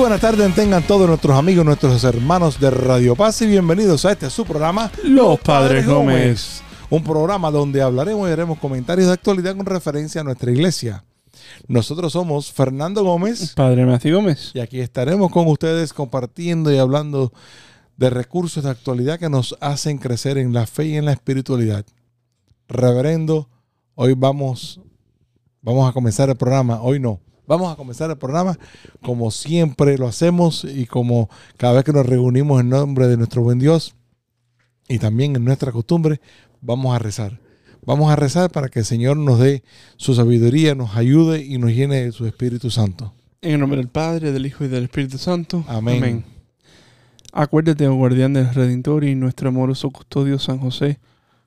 buenas tardes, tengan todos nuestros amigos, nuestros hermanos de Radio Paz y bienvenidos a este su programa Los Padres Gómez. Un programa donde hablaremos y haremos comentarios de actualidad con referencia a nuestra iglesia. Nosotros somos Fernando Gómez Padre Matthew Gómez. y aquí estaremos con ustedes compartiendo y hablando de recursos de actualidad que nos hacen crecer en la fe y en la espiritualidad. Reverendo, hoy vamos, vamos a comenzar el programa, hoy no, vamos a comenzar el programa como siempre lo hacemos y como cada vez que nos reunimos en nombre de nuestro buen Dios y también en nuestra costumbre, vamos a rezar. Vamos a rezar para que el Señor nos dé su sabiduría, nos ayude y nos llene de su Espíritu Santo. En el nombre del Padre, del Hijo y del Espíritu Santo. Amén. Acuérdate, oh guardián del Redentor y nuestro amoroso custodio San José,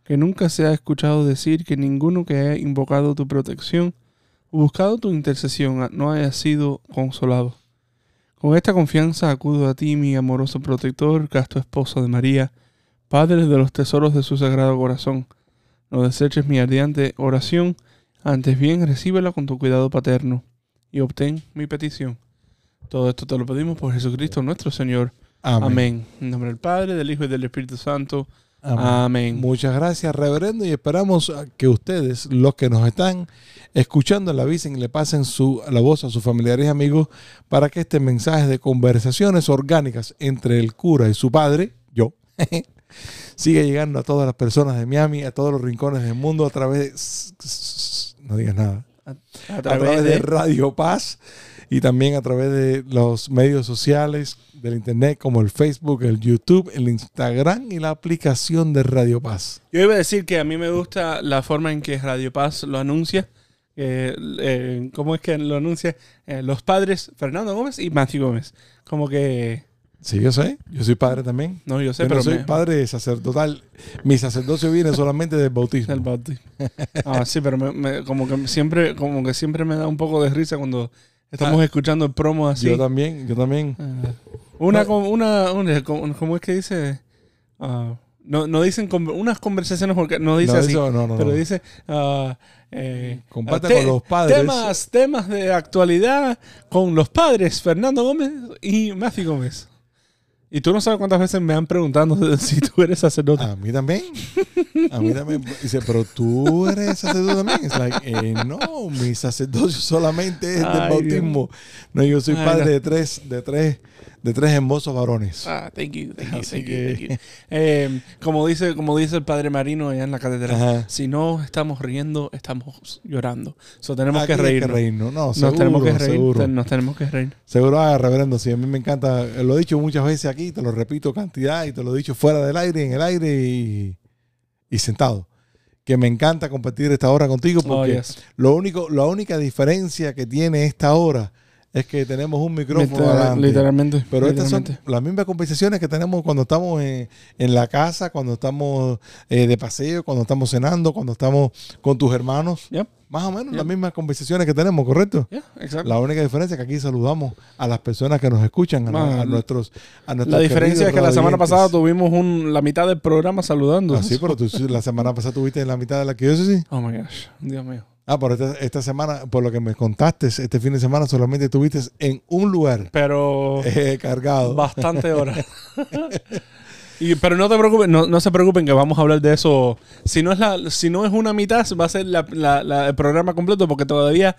que nunca se ha escuchado decir que ninguno que haya invocado tu protección buscado tu intercesión no haya sido consolado. Con esta confianza acudo a ti, mi amoroso protector, casto esposo de María, Padre de los tesoros de su sagrado corazón. No deseches mi ardiente oración, antes bien recíbela con tu cuidado paterno y obtén mi petición. Todo esto te lo pedimos por Jesucristo nuestro Señor. Amén. En nombre del Padre, del Hijo y del Espíritu Santo. Amén. Amén. Muchas gracias, reverendo, y esperamos que ustedes, los que nos están escuchando, le avisen y le pasen su, la voz a sus familiares y amigos para que este mensaje de conversaciones orgánicas entre el cura y su padre, yo, siga llegando a todas las personas de Miami, a todos los rincones del mundo a través de... No digas nada. A A través de Radio Paz y también a través de los medios sociales del internet como el Facebook, el YouTube, el Instagram y la aplicación de Radio Paz. Yo iba a decir que a mí me gusta la forma en que Radio Paz lo anuncia. Eh, eh, ¿Cómo es que lo anuncia? Eh, los padres Fernando Gómez y Matthew Gómez. Como que... Sí, yo sé. Yo soy padre también. No, yo sé, Yo no pero soy me- padre sacerdotal. Mi sacerdocio viene solamente del bautismo. El bautismo. Ah, sí, pero me- me- como que siempre, como que siempre me da un poco de risa cuando estamos Ah. escuchando el promo así. Yo también, yo también. Ah, una, con- una, una, como- ¿cómo es que dice? Ah, no, no dicen con- unas conversaciones porque no dice No, así, eso no, no, pero no. dice eh, Comparte te- con los padres. Temas, temas de actualidad con los padres Fernando Gómez y Matthew Gómez. Y tú no sabes cuántas veces me han preguntado si tú eres sacerdote. A mí también. A mí también. Dice, pero tú eres sacerdote también. Es like, eh, no, mi sacerdocio solamente es del Ay, bautismo. No, yo soy Ay, padre no. de tres, de tres, de tres hermosos varones. Ah, thank you, thank you, thank you, que- thank you. Eh, como dice, como dice el padre Marino allá en la catedral, Ajá. si no estamos riendo, estamos llorando. So, tenemos que reírnos. reírnos. No, Nos seguro, tenemos que reír. seguro. Nos tenemos que reír. Seguro, ah, reverendo, sí, a mí me encanta, eh, lo he dicho muchas veces aquí, te lo repito cantidad y te lo he dicho fuera del aire, en el aire y, y sentado. Que me encanta compartir esta hora contigo Oh, porque yes. lo único, la única diferencia que tiene esta hora es que tenemos un micrófono Literal- adelante. literalmente. Pero estas son las mismas conversaciones que tenemos cuando estamos en, en la casa, cuando estamos eh, de paseo, cuando estamos cenando, cuando estamos con tus hermanos. Yep. Más o menos Yep. las mismas conversaciones que tenemos, ¿correcto? Yeah, exacto. La única diferencia es que aquí saludamos a las personas que nos escuchan, a, a nuestros, a nuestros La diferencia es que la semana pasada tuvimos un, la mitad del programa saludando. Ah, sí, pero tú la semana pasada tuviste la mitad de la que yo sí. Oh my gosh, Dios mío. Ah, pero esta, esta semana, por lo que me contaste, este fin de semana solamente estuviste en un lugar Pero eh, cargado. bastante horas. Y, pero no te preocupes, no, no se preocupen que vamos a hablar de eso. Si no es la, si no es una mitad, va a ser la- la- la- el programa completo porque todavía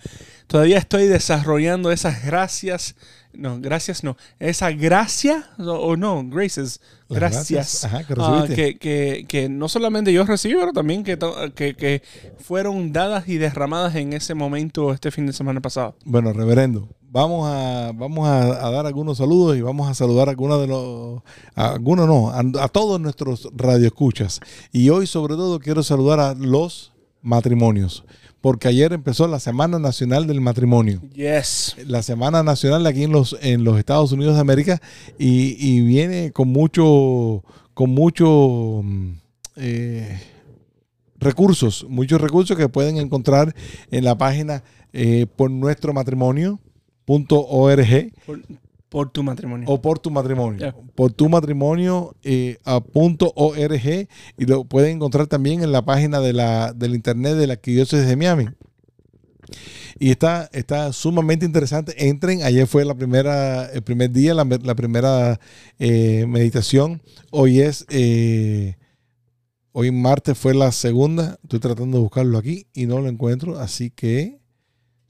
todavía estoy desarrollando esas gracias. No, gracias no. Esa gracia o, o no, gracias. Las Gracias. Ajá, que ah, que, que- que no solamente yo recibí, pero también que, que, que fueron dadas y derramadas en ese momento este fin de semana pasado. Bueno, reverendo, vamos a, vamos a, a dar algunos saludos y vamos a saludar a algunos de los, a algunos no, a, a todos nuestros radioescuchas. Y hoy sobre todo quiero saludar a los matrimonios, porque ayer empezó la Semana Nacional del Matrimonio. Yes. La Semana Nacional aquí en los, en los Estados Unidos de América y, y viene con mucho, con mucho mm, eh, recursos, muchos recursos que pueden encontrar en la página eh, por nuestro matrimonio.org Por, por tu matrimonio. o por tu matrimonio. Por tu matrimonio eh, a punto .org y lo pueden encontrar también en la página de la, del internet de la Arquidiócesis de Miami. Y está, está sumamente interesante. Entren, ayer fue la primera, el primer día, la, la primera eh, meditación. Hoy es, eh, hoy martes fue la segunda. Estoy tratando de buscarlo aquí y no lo encuentro. Así que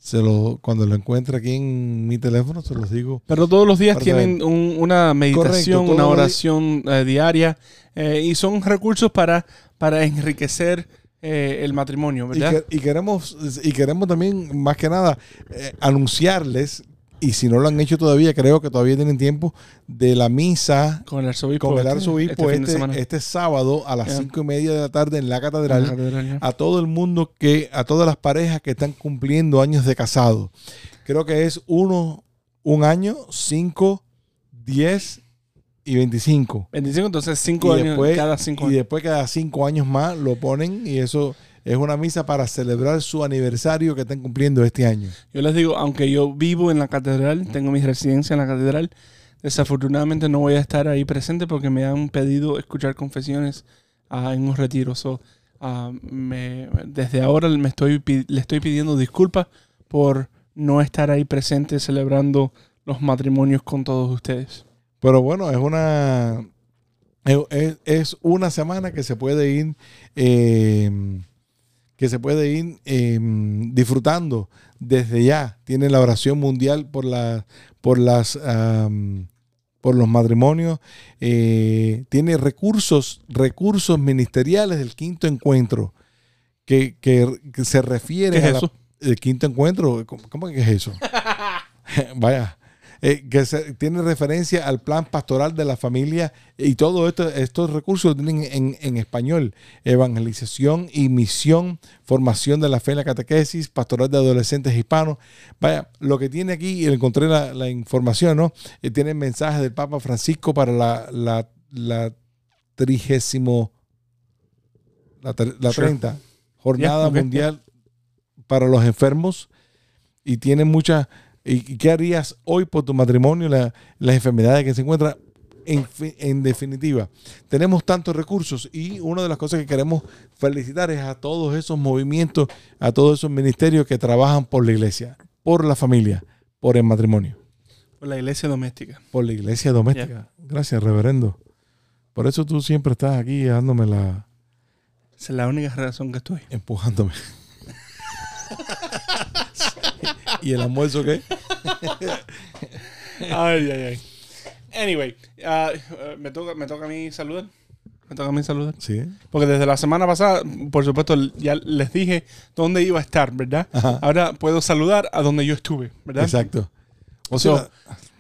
se lo, cuando lo encuentre aquí en mi teléfono, se los digo. Pero todos los días tienen un- una meditación, Correcto, una oración eh, diaria eh, y son recursos para, para enriquecer eh, el matrimonio, Y, ¿verdad? que- y queremos, y queremos también, más que nada, anunciarles, y si no lo han hecho todavía, creo que todavía tienen tiempo, de la misa con el arzobispo. con el este- arzobispo este este, este sábado a las cinco y media de la tarde en la En la catedral. A todo el mundo que, a todas las parejas que están cumpliendo años de casado. Creo que es uno, un año, cinco, diez y veinticinco. 25, entonces 5 Y años después- cada 5 Y años. después cada cinco años más lo ponen y eso es una misa para celebrar su aniversario que están cumpliendo este año. Yo les digo, aunque yo vivo en la catedral, tengo mi residencia en la catedral, desafortunadamente no voy a estar ahí presente porque me han pedido escuchar confesiones ah, en un retiro. So, ah, me- desde ahora me estoy, le estoy pidiendo disculpas por no estar ahí presente celebrando los matrimonios con todos ustedes. Pero bueno, es una es una semana que se puede ir eh, que se puede ir eh, disfrutando desde ya. Tiene la oración mundial por la por las am, por los matrimonios. Eh, tiene recursos recursos ministeriales del quinto encuentro que, que- que se refiere ¿Qué es a la- eso? el quinto encuentro. ¿Cómo, cómo que es eso? Vaya. Eh, que se- tiene referencia al plan pastoral de la familia y todo esto, estos recursos tienen en, en español. Evangelización y misión, formación de la fe en la catequesis, pastoral de adolescentes hispanos. Vaya, lo que tiene aquí, y encontré la, la información, ¿no? Eh, tiene mensajes del Papa Francisco para la, la, la trigésimo, la, la Sure. 30 Jornada Yeah, okay, Mundial para los Enfermos y tiene muchas... ¿Y qué harías hoy por tu matrimonio? La- las enfermedades que se encuentran. En definitiva, tenemos tantos recursos y una de las cosas que queremos felicitar es a todos esos movimientos, a todos esos ministerios que trabajan por la iglesia, por la familia, por el matrimonio, Por la iglesia doméstica. por la iglesia doméstica. Gracias, reverendo. Por eso tú siempre estás aquí dándome la, Esa es la única razón que estoy. empujándome. ¿Y el almuerzo qué? Ay, ay, ay. Anyway, ah, eh, me, toca, me toca a mí saludar. Me toca a mí saludar. Sí. Porque desde la semana pasada, por supuesto, ya les dije dónde iba a estar, ¿verdad? Ajá. Ahora puedo saludar a donde yo estuve, ¿verdad? Exacto. O So, sea,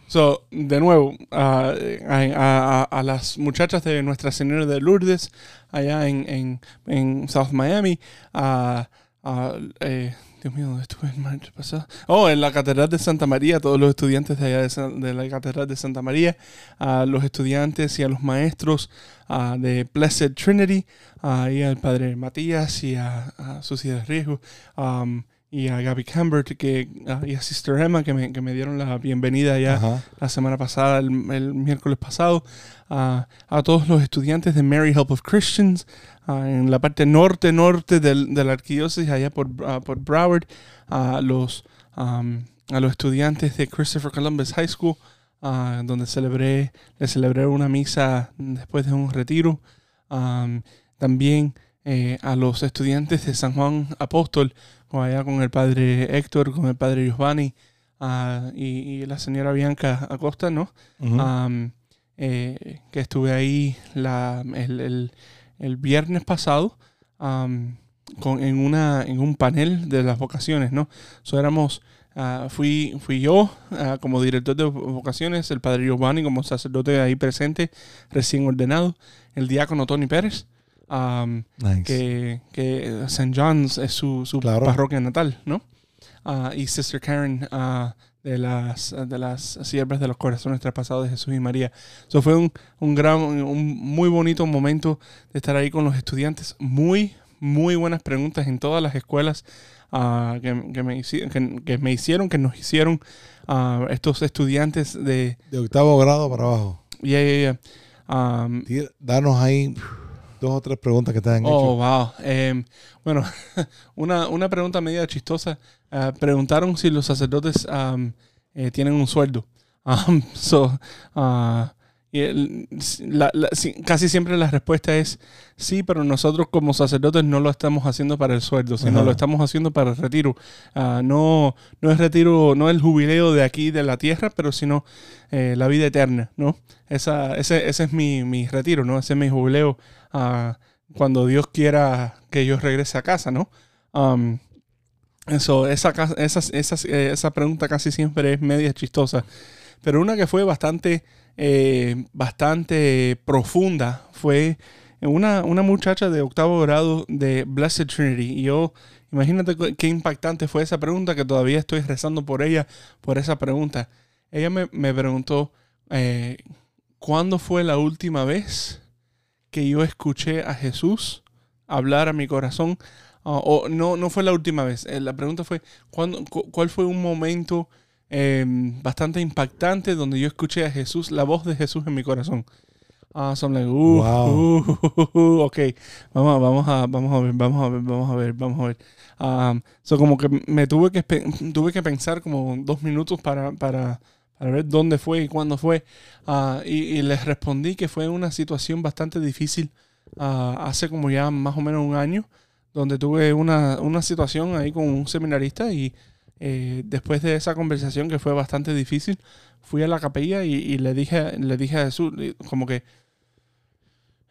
So, de nuevo, ah, a, a- a- las muchachas de Nuestra Señora de Lourdes, allá en, en, en South Miami, a, a, eh, Dios mío, ¿dónde estuve el martes pasado? Oh, en la Catedral de Santa María, todos los estudiantes de allá de, San- de la Catedral de Santa María, a los estudiantes y a los maestros ah, de Blessed Trinity, ah, y al Padre Matías y a, a Sucia de Riesgo. um, y a Gaby Cambert que, ah, y a Sister Emma que me, que me dieron la bienvenida ya ajá. la semana pasada, el, el miércoles pasado, a, a todos los estudiantes de Mary Help of Christians ah, en la parte norte-norte del, de la arquidiócesis, allá por, ah, por Broward, a los, am, a los estudiantes de Christopher Columbus High School, donde celebré, le celebré una misa después de un retiro. Am, también eh, a los estudiantes de San Juan Apóstol, con allá con el padre Héctor, con el padre Giovanni ah, y, y la señora Bianca Acosta, ¿no? Ujú. Am, eh, que estuve ahí la, el, el- el viernes pasado am, con, en, una, en un panel de las vocaciones, ¿no? So éramos, ah, fui, fui yo ah, como director de vocaciones, el padre Giovanni como sacerdote ahí presente, recién ordenado, el diácono Tony Pérez, am, Nice. que, que St. John's es su, su Claro. parroquia natal, ¿no? Ah, y Sister Karen ah, de las de las siervas de los corazones traspasados de Jesús y María. Eso fue un, un gran, un muy bonito momento de estar ahí con los estudiantes. Muy, muy buenas preguntas en todas las escuelas ah, que, que me, que, que me hicieron, que nos hicieron estos estudiantes de... De octavo grado para abajo. Ya, ya, ya. Am, Tira- Danos ahí dos o tres preguntas que te han Oh, hecho. wow. Em, bueno, una, una pregunta media chistosa. Ah, preguntaron si los sacerdotes eh, tienen un sueldo. So, ah, y el- la- la- sí, casi siempre la respuesta es sí, pero nosotros como sacerdotes no lo estamos haciendo para el sueldo, sino Ajá. lo estamos haciendo para el retiro. Ah, no, no es retiro, no el jubileo de aquí de la tierra, pero sino eh, la vida eterna, ¿no? Esa, ese, ese es mi, mi retiro, ¿no? Ese es mi jubileo ah, cuando Dios quiera que yo regrese a casa, ¿no? Um, eso, esa, esas- esas, eh, esa pregunta casi siempre es media chistosa. Pero una que fue bastante, eh, bastante profunda fue una, una muchacha de octavo grado de Blessed Trinity. Y yo, imagínate qué impactante fue esa pregunta, que todavía estoy rezando por ella, por esa pregunta. Ella me, me preguntó, eh, ¿cuándo fue la última vez que yo escuché a Jesús hablar a mi corazón? Ah, o no, no fue la última vez. Eh, la pregunta fue, ¿cuándo, cu- ¿cuál fue un momento eh, bastante impactante donde yo escuché a Jesús, la voz de Jesús en mi corazón? Ah, son like, uh, Wow. uh, uh, uh, ok, vamos, vamos, a, vamos a ver, vamos a ver, vamos a ver, vamos a ver. Um, so como que me tuve que, tuve que pensar como dos minutos para, para, para ver dónde fue y cuándo fue. Ah, y, y les respondí que fue una situación bastante difícil ah, hace como ya más o menos un año, donde tuve una, una situación ahí con un seminarista y eh, después de esa conversación que fue bastante difícil, fui a la capilla y, y le, dije, le dije a Jesús, eh, como que,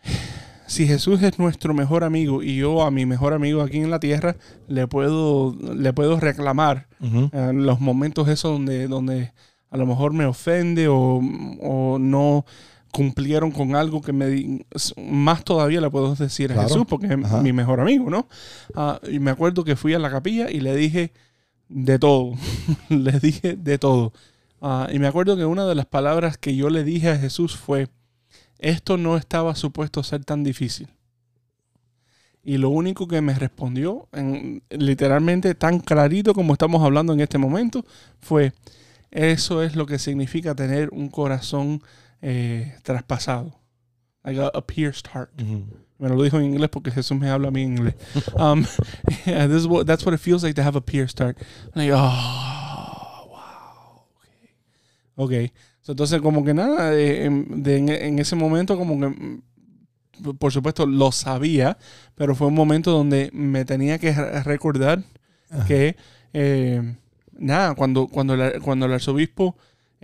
si Jesús es nuestro mejor amigo y yo a mi mejor amigo aquí en la tierra le puedo, le puedo reclamar en los momentos esos donde, donde a lo mejor me ofende o, o no cumplieron con algo que me di- más todavía le puedo decir a Claro. Jesús porque es Ajá. mi mejor amigo, ¿no? Ah, y me acuerdo que fui a la capilla y le dije de todo, le dije de todo. Ah, y me acuerdo que una de las palabras que yo le dije a Jesús fue, esto no estaba supuesto ser tan difícil. Y lo único que me respondió, en- literalmente tan clarito como estamos hablando en este momento, fue, eso es lo que significa tener un corazón eh, traspasado. Like a, a pierced heart. Me lo dijo en inglés porque Jesús me habla a mí en inglés. Um, yeah, this is what, that's what it feels like to have a pierced heart. Like, oh, wow. Okay. Ok. So, entonces, como que nada, eh, en, de- en- en ese momento, como que, mm, por supuesto, lo sabía, pero fue un momento donde me tenía que re- recordar Ajá. que, eh, nada, cuando, cuando, el, cuando el arzobispo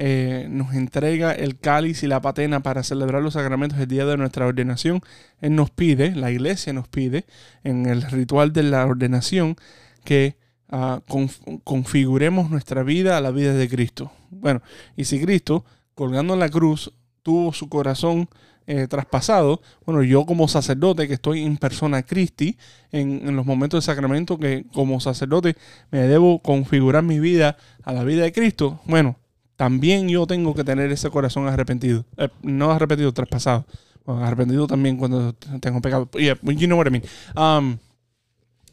eh, nos entrega el cáliz y la patena para celebrar los sacramentos el día de nuestra ordenación, Él nos pide, la iglesia nos pide, en el ritual de la ordenación, que ah, conf- configuremos nuestra vida a la vida de Cristo. Bueno, y si Cristo, colgando en la cruz, tuvo su corazón eh, traspasado, bueno, yo como sacerdote que estoy en persona Christi, en, en los momentos de sacramento que como sacerdote me debo configurar mi vida a la vida de Cristo, bueno, también yo tengo que tener ese corazón arrepentido. Eh, no arrepentido, traspasado. Arrepentido también cuando tengo pecado. Yeah, you know what I mean. Um,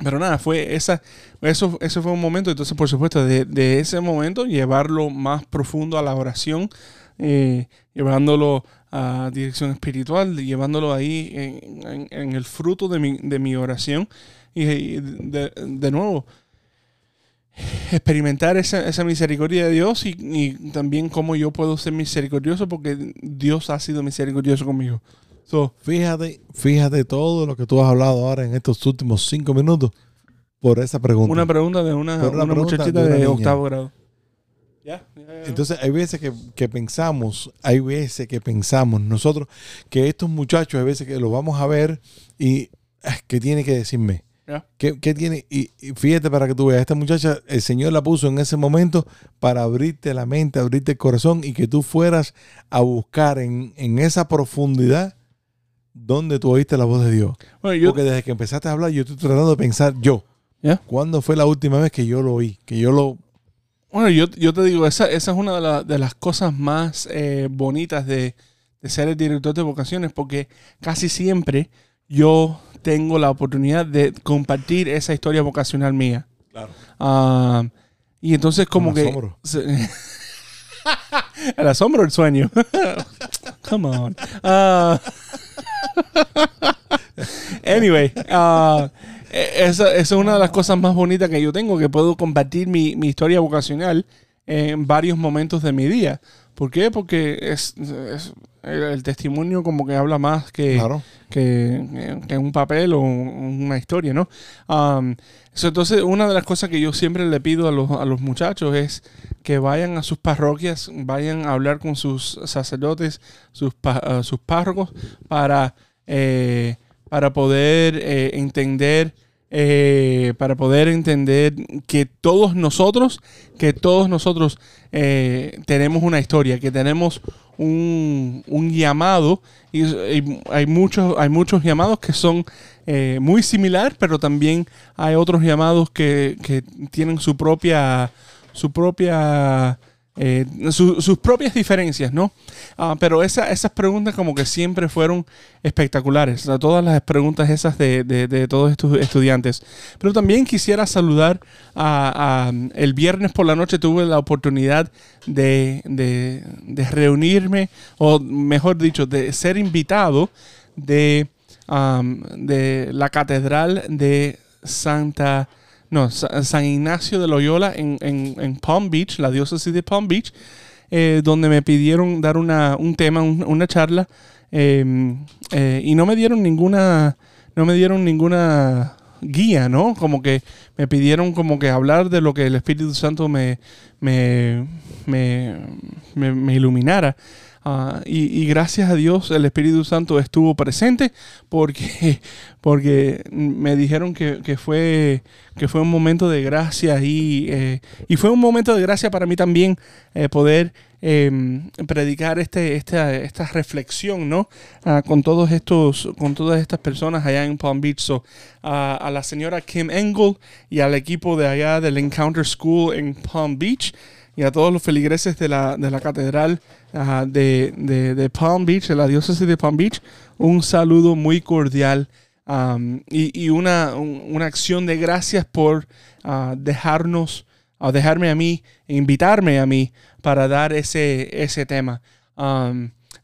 pero nada, fue esa, eso, eso fue un momento, entonces por supuesto, de, ese momento llevarlo más profundo a la oración, eh, llevándolo a dirección espiritual, llevándolo ahí en, en- en el fruto de mi, de mi oración y, y de, de nuevo experimentar esa, esa misericordia de Dios y, y también cómo yo puedo ser misericordioso porque Dios ha sido misericordioso conmigo. So, Fíjate, fíjate todo lo que tú has hablado ahora en estos últimos cinco minutos. por esa pregunta. Una pregunta de una, una muchachita de una octavo grado. Entonces, hay veces que, que pensamos, hay veces que pensamos nosotros que estos muchachos, hay veces que los vamos a ver y ah, ¿qué tiene que decirme? ¿Qué, qué tiene? Y, y fíjate para que tú veas, esta muchacha, el Señor la puso en ese momento para abrirte la mente, abrirte el corazón y que tú fueras a buscar en, en esa profundidad donde tú oíste la voz de Dios. Bueno, yo, Porque desde que empezaste a hablar, yo estoy tratando de pensar yo. Ya. ¿Cuándo fue la última vez que yo lo oí? Que yo lo... bueno, yo, yo te digo, esa, esa es una de, la- de las cosas más eh, bonitas de, de ser el director de vocaciones, porque casi siempre yo tengo la oportunidad de compartir esa historia vocacional mía. Claro. Ah, y entonces como que... asombro. se- el asombro el sueño. Come on. Ah, anyway, e- esa, esa es una de las cosas más bonitas que yo tengo, que puedo compartir mi, mi historia vocacional en varios momentos de mi día. ¿Por qué? Porque es, es- el, el testimonio como que habla más que, Claro. que, que un papel o un- una historia, ¿no? Um, so, entonces, una de las cosas que yo siempre le pido a los, a los muchachos es que vayan a sus parroquias, vayan a hablar con sus sacerdotes, sus, ah, sus párrocos, para, eh, para poder eh, entender. Eh, para poder entender que todos nosotros, que todos nosotros eh, tenemos una historia, que tenemos un, un llamado. Y, hay muchos hay muchos llamados que son eh, muy similar pero también hay otros llamados que, que tienen su propia su propia eh, su- sus propias diferencias no Ah, pero esa- esas preguntas como que siempre fueron espectaculares todas las preguntas esas de, todos estos estudiantes. Pero también quisiera saludar a, el viernes por la noche tuve la oportunidad de, reunirme, o mejor dicho, de ser invitado de, de la catedral de Santa, no, Sa- San Ignacio de Loyola en, en- en Palm Beach, la diócesis de Palm Beach, eh, donde me pidieron dar una, un tema, un- una charla, eh, eh, y no me dieron ninguna, no me dieron ninguna guía, ¿no? Como que me pidieron como que hablar de lo que el Espíritu Santo me, me, me, me- me iluminara. Ah, y, gracias a Dios el Espíritu Santo estuvo presente porque, porque me dijeron que, que fue, que fue un momento de gracia y, eh, y fue un momento de gracia para mí también eh, poder eh, predicar este, esta, esta reflexión ¿no? Ah, con, todos estos, con todas estas personas allá en Palm Beach. So, a- a la señora Kim Engel y al equipo de allá del Encounter School en Palm Beach y a todos los feligreses de la, de la catedral ah, de, de- de Palm Beach, de la diócesis de Palm Beach, un saludo muy cordial y, y una, un- una acción de gracias por ah, dejarnos, a dejarme a mí, e invitarme a mí para dar ese, ese tema.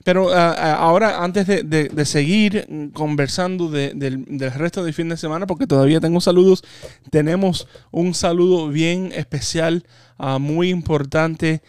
Pero ah, ahora, antes de, de- seguir conversando de- del, resto del fin de semana, porque todavía tengo saludos, tenemos un saludo bien especial, ah, muy importante,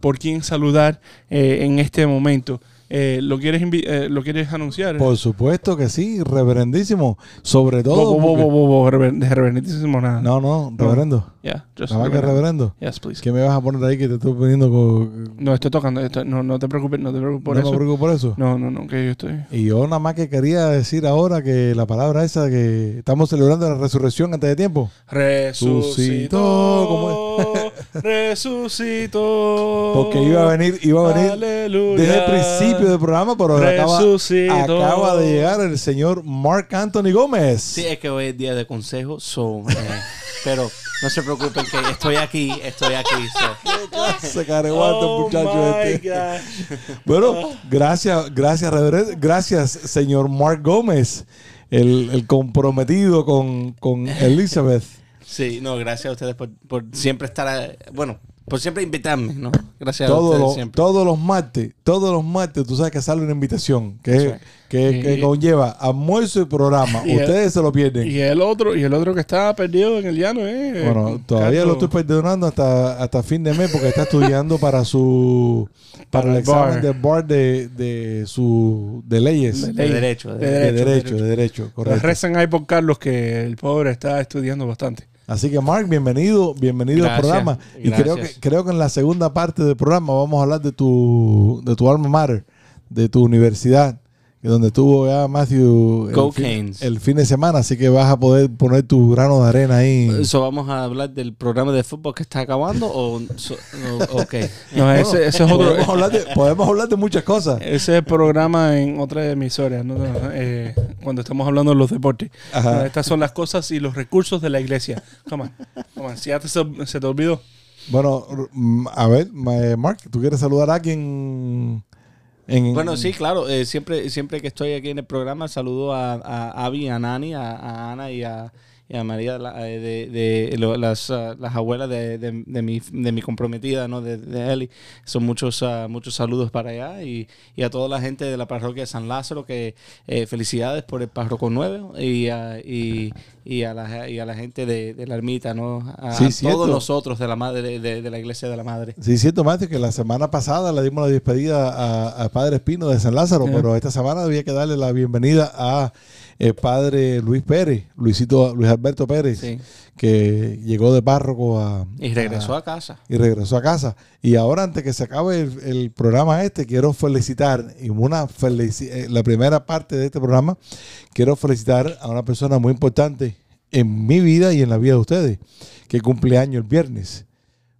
por quien saludar eh, en este momento. Eh, ¿lo, quieres eh, ¿Lo quieres anunciar? Por supuesto que sí, reverendísimo. Sobre todo. Bo- bo- bo- reverendísimo nada. No, no, reverendo. Yeah, just Nada más que reverendo. reverendo. Yes, please. ¿Qué me vas a poner ahí que te estoy poniendo con... No, estoy tocando. esto- no, no te preocupes, no te preocupes por no eso. me preocupo por eso. No, no, no, que yo estoy. Y yo nada más que quería decir ahora que la palabra esa que estamos celebrando la resurrección antes de tiempo. Resucitó. ¿cómo Resucitó. Porque iba a venir, iba a venir Aleluya. desde el principio del programa, pero acaba, acaba de llegar el señor Mark Anthony Gómez. Sí, es que hoy es día de consejo, so, eh, pero no se preocupen que estoy aquí, estoy aquí. so. Se careguanta Oh muchacho este. Bueno, gracias, gracias, reverendo. Gracias, señor Mark Gómez, el, el comprometido con, con Elizabeth. Sí, no, gracias a ustedes por, por siempre estar, eh, bueno, por siempre invitarme, ¿no? Gracias a Todos ustedes todos los martes, todos los martes, tú sabes que sale una invitación que, que, Y- que conlleva almuerzo y programa. Y- Ustedes se lo pierden. Y el otro, y el otro que está perdido en el llano, eh. Bueno, todavía Cacho. lo estoy perdonando hasta, hasta fin de mes porque está estudiando para su para, Para el examen del bar de, de su de leyes De de, derecho. de De derecho. derecho, derecho. de derecho, Pues correcto. recen ahí por Carlos que el pobre está estudiando bastante. Así que Mark, bienvenido, bienvenido al programa. Y creo que creo que en la segunda parte del programa vamos a hablar de tu de tu alma mater, de tu universidad, que donde estuvo ya Matthew el fin, el fin de semana, así que vas a poder poner tu grano de arena ahí. ¿Eso vamos a hablar del programa de fútbol que está acabando o, so- o- ok? No, ese, ese es otro. podemos, hablar de, podemos hablar de muchas cosas. Ese es el programa en otra emisora, ¿no? No, eh, cuando estamos hablando de los deportes. Ajá. Estas son las cosas y los recursos de la iglesia. Come on. Come on. Si ya te, se, se te olvidó. Bueno, a ver, ma- Mark, ¿tú quieres saludar a alguien? En, Bueno, sí, claro. eh, siempre, siempre que estoy aquí en el programa, saludo a, a Abby, a Nani, a, a Ana y a, y a María, la- eh, de, de las, ah, las abuelas de, de- de mi, de mi comprometida, ¿no? De, de Eli. Son muchos, ah, muchos saludos para allá y, y a toda la gente de la parroquia de San Lázaro, que eh, felicidades por el párroco nuevo y, a- y, y, a, la, y a la gente de, de la ermita, ¿no? A, Sí, cierto. todos nosotros de la madre, de, la iglesia de la madre. Sí, siento, Matthew, que la semana pasada le dimos la despedida a, a Padre Espino de San Lázaro, pero esta semana había que darle la bienvenida a el Padre Luis Pérez, Luisito, Luis Alberto Pérez, Sí. que llegó de párroco a, Y regresó a- a casa. y regresó a casa. Y ahora, antes que se acabe el, el programa este, quiero felicitar, y una felici- eh, la primera parte de este programa, quiero felicitar a una persona muy importante en mi vida y en la vida de ustedes, que cumple años el viernes.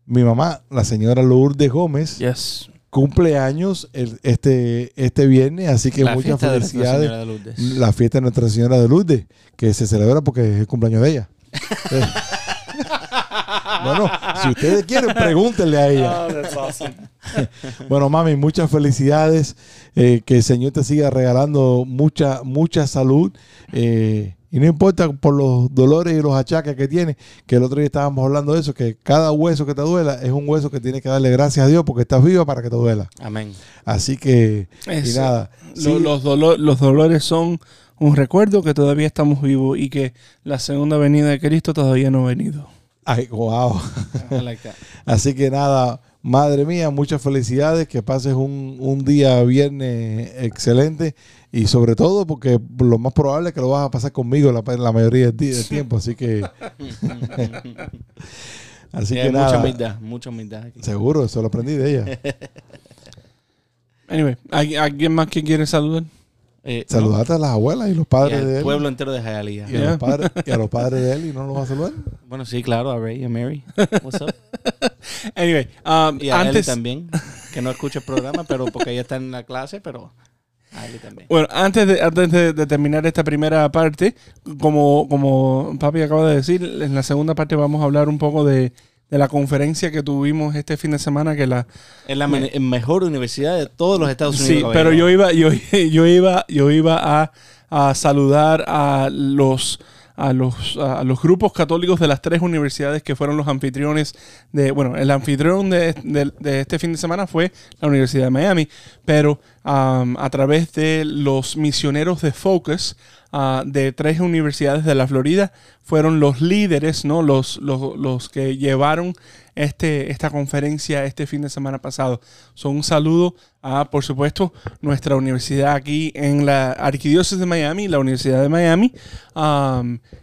Mi mamá, la señora Lourdes Gómez, Yes. Cumple años el- este, este viernes, así que La muchas fiesta de Nuestra felicidades. Señora de Lourdes. La fiesta de Nuestra Señora de Lourdes, que se celebra porque es el cumpleaños de ella. bueno, si ustedes quieren, pregúntenle a ella. Bueno, mami, muchas felicidades. eh, que el Señor te siga regalando mucha, mucha salud. eh, y no importa por los dolores y los achaques que tiene, que el otro día estábamos hablando de eso, que cada hueso que te duela es un hueso que tienes que darle gracias a Dios porque estás viva para que te duela. Amén. Así que, y nada. Lo- sí, los, dolo- los dolores son un recuerdo que todavía estamos vivos y que la segunda venida de Cristo todavía no ha venido. ay, wow. Like. Así que nada, madre mía, muchas felicidades, que pases un, un día viernes excelente y sobre todo porque lo más probable es que lo vas a pasar conmigo la, la mayoría del, del tiempo, así que así Sí, que hay mucha nada, humildad, mucha humildad aquí. seguro, eso lo aprendí de ella. Anyway, ¿hay- ¿alguien más que quiere saludar? Eh, Saludate a las abuelas y los no, y padres al de él. pueblo entero de Hialeah. Y, a los padres, y a los padres de él y no los vas a saludar. Bueno, sí, claro, a Ray y a Mary. What's up? Anyway, um, Y a antes, también, que no escucha el programa, pero porque ella está en la clase, pero a Eli también. Bueno, antes de, antes de, de terminar esta primera parte, como, como papi acaba de decir, en la segunda parte vamos a hablar un poco de, de la conferencia que tuvimos este fin de semana, que la Es la me- mejor universidad de todos los Estados Unidos. sí, pero yo iba, yo, yo iba, yo iba a, a saludar a los a los, a los grupos católicos de las tres universidades que fueron los anfitriones de, bueno, el anfitrión de, de- este fin de semana fue la Universidad de Miami, pero um, a través de los misioneros de Focus ah, de tres universidades de la Florida fueron los líderes, ¿no? Los, los, los que llevaron este, esta conferencia este fin de semana pasado. So, un saludo a, por supuesto, nuestra universidad aquí en la Arquidiócesis de Miami, la Universidad de Miami,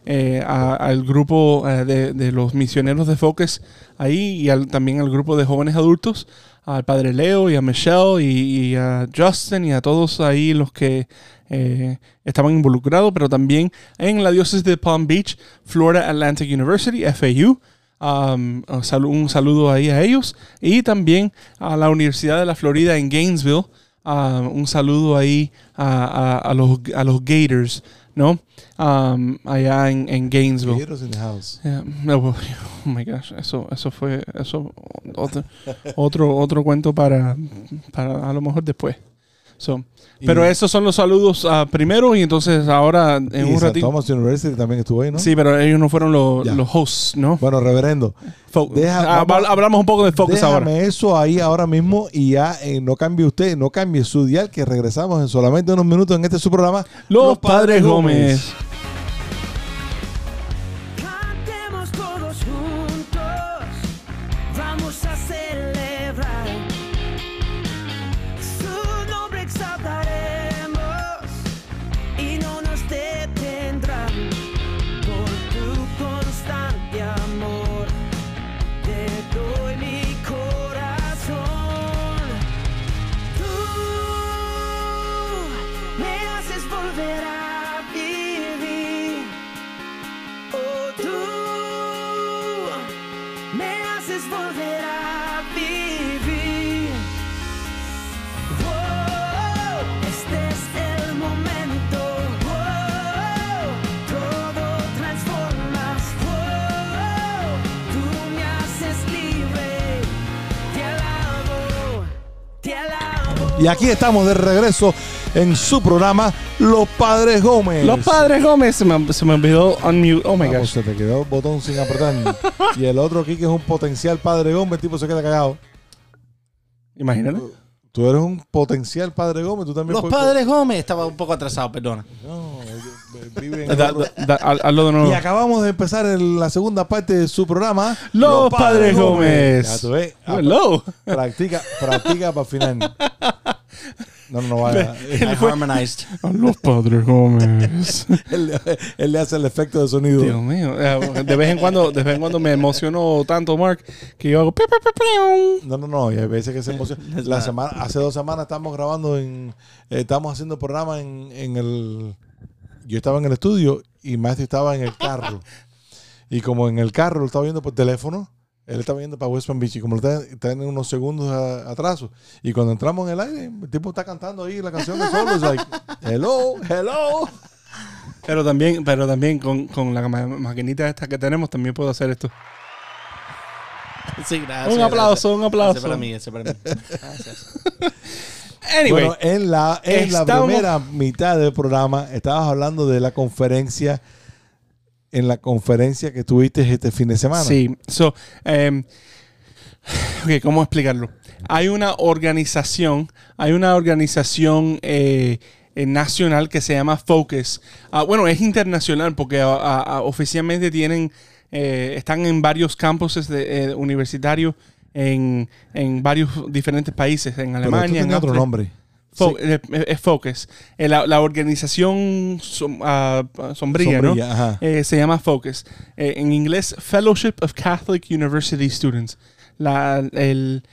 eh, a- al grupo eh, de, de los misioneros de Focus ahí y también al grupo de jóvenes adultos, al padre Leo y a Michelle y, a Justin y a todos ahí los que eh, estaban involucrados, pero también en la diócesis de Palm Beach, Florida Atlantic University, FAU. Um, un salu- un saludo ahí a ellos y también a la Universidad de la Florida en Gainesville. um, un saludo ahí a los, a los Gators, ¿no? Um, allá en, en Gainesville. In the house. Yeah, well, oh my gosh, eso, eso fue eso otro, otro, otro cuento para, para a lo mejor después. So, pero esos son los saludos ah, primero y entonces ahora en y un ratito. Thomas University también estuvo ahí, ¿no? Sí, pero ellos no fueron los, los hosts, ¿no? Bueno, reverendo. Deja- Ah, vamos- hablamos un poco de Focus Déjame ahora. eso ahí ahora mismo y ya eh, no cambie usted, no cambie su dial, que regresamos en solamente unos minutos en este su programa. Los, Padres Gómez. Cantemos Y aquí estamos de regreso en su programa Los Padres Gómez. Los Padres Gómez. Se me, se me olvidó unmute. Oh my Vamos, gosh. se te quedó el botón sin apretar. y el otro aquí que es un potencial Padre Gómez, el tipo se queda cagado. Imagínate. Tú eres un potencial Padre Gómez, tú también Los puedes- padres Gómez. Estaba un poco atrasado, perdona. No, vive en Da- otro- da- da- haz- hazlo de nuevo. Y acabamos de empezar el- la segunda parte de su programa. Los Padres Gómez. Ya tú ves. Hello. Practica, practica para el final. No, no, no vaya. I harmonized. A Los Padres Gómez. él, él le hace el efecto de sonido. Dios mío. Eh, De vez en cuando, de vez en cuando me emociono tanto, Mark, que yo hago. No, no, no. Y hay veces que se emociona. La semana, hace dos semanas estamos grabando en. eh, estamos haciendo programa en, en el. Yo estaba en el estudio y Maestro estaba en el carro. y como en el carro lo estaba viendo por teléfono, él estaba viendo para West Palm Beach. Y como lo está, está en unos segundos a- atraso. Y cuando entramos en el aire, el tipo está cantando ahí la canción de solo. Es like, hello, hello. Pero también, pero también con, con la ma- maquinita esta que tenemos, también puedo hacer esto. Sí, gracias. un aplauso, un Ese aplauso. para mí, ese para mí. Gracias. Anyway, Bueno, en la, en la primera mitad del programa estabas hablando de la conferencia, en la conferencia que tuviste este fin de semana. Sí, so, ok, ¿cómo explicarlo? Hay una organización, hay una organización eh, eh, nacional que se llama Focus. Ah, bueno, es internacional porque ah, ah, oficialmente tienen, eh, están en varios campuses de, eh, universitarios en, en varios diferentes países, en Pero Alemania, en tiene otro Austria. nombre. Fo- eh, eh, es Focus. Eh, la, la organización som- ah, sombría, ¿no? Sombrilla. Eh, se llama Focus. Eh, en inglés, Fellowship of Catholic University Students. La, el,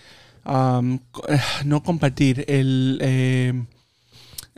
um, eh, no compartir, el, eh,